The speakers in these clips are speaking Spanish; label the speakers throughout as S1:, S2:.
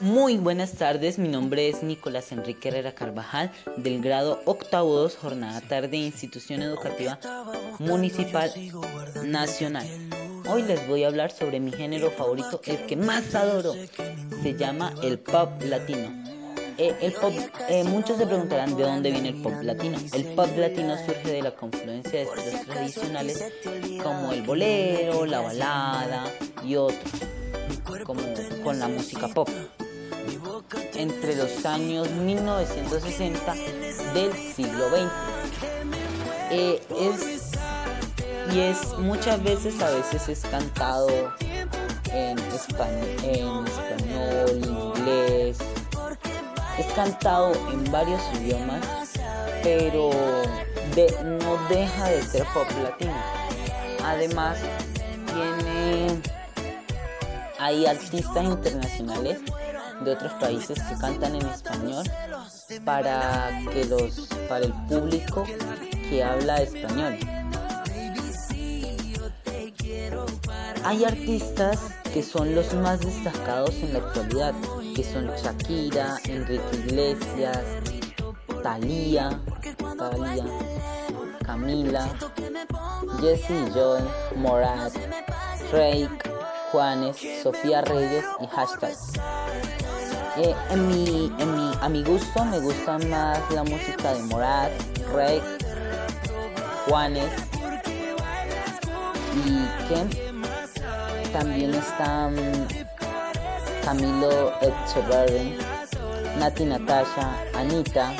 S1: Muy buenas tardes, mi nombre es Nicolás Enrique Herrera Carvajal del grado octavo 2, jornada tarde, institución educativa municipal nacional. Hoy les voy a hablar sobre mi género favorito, el que más adoro, se llama el pop latino. Eh, el pop, eh, muchos se preguntarán de dónde viene el pop latino. El pop latino surge de la confluencia de estilos tradicionales como el bolero, la balada y otros, como con la música pop entre los años 1960 del siglo XX. Eh, es, y es muchas veces, a veces es cantado en español, inglés, es cantado en varios idiomas, pero no deja de ser pop latino. Además, tiene hay artistas internacionales de otros países que cantan en español para que los para el público que habla español. Hay artistas que son los más destacados en la actualidad, que son Shakira, Enrique Iglesias, Thalía, Thalía Camila, Jesse Joy, Morat, Drake, Juanes, Sofía Reyes y Hashtag. Eh, en mi, en mi, a mi gusto me gusta más la música de Morat, Rey, Juanes y que también están Camilo Echeverry, Nati Natasha, Anita,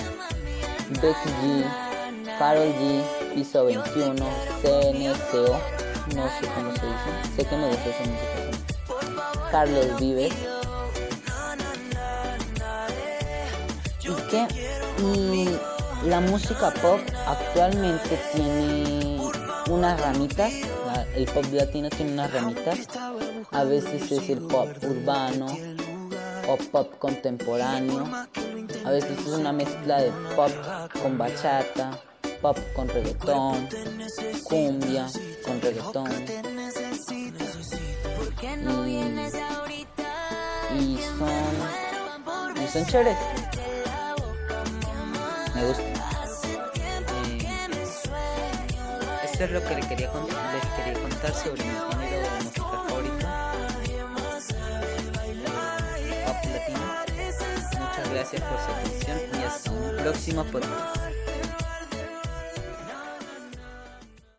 S1: Becky G, Carol G, Piso 21, CNCO, no sé cómo se dice, sé que me gusta esa música. Carlos Vives. Y la música pop actualmente tiene unas ramitas, el pop latino tiene unas ramitas, a veces es el pop urbano o pop contemporáneo, a veces es una mezcla de pop con bachata, pop con reggaetón, cumbia con reggaetón. Y, son, y son chéveres me gusta. Eh, es lo que les quería, les quería contar sobre mi género de música favorito. Pop latino. Muchas gracias por su atención y hasta un próximo podcast.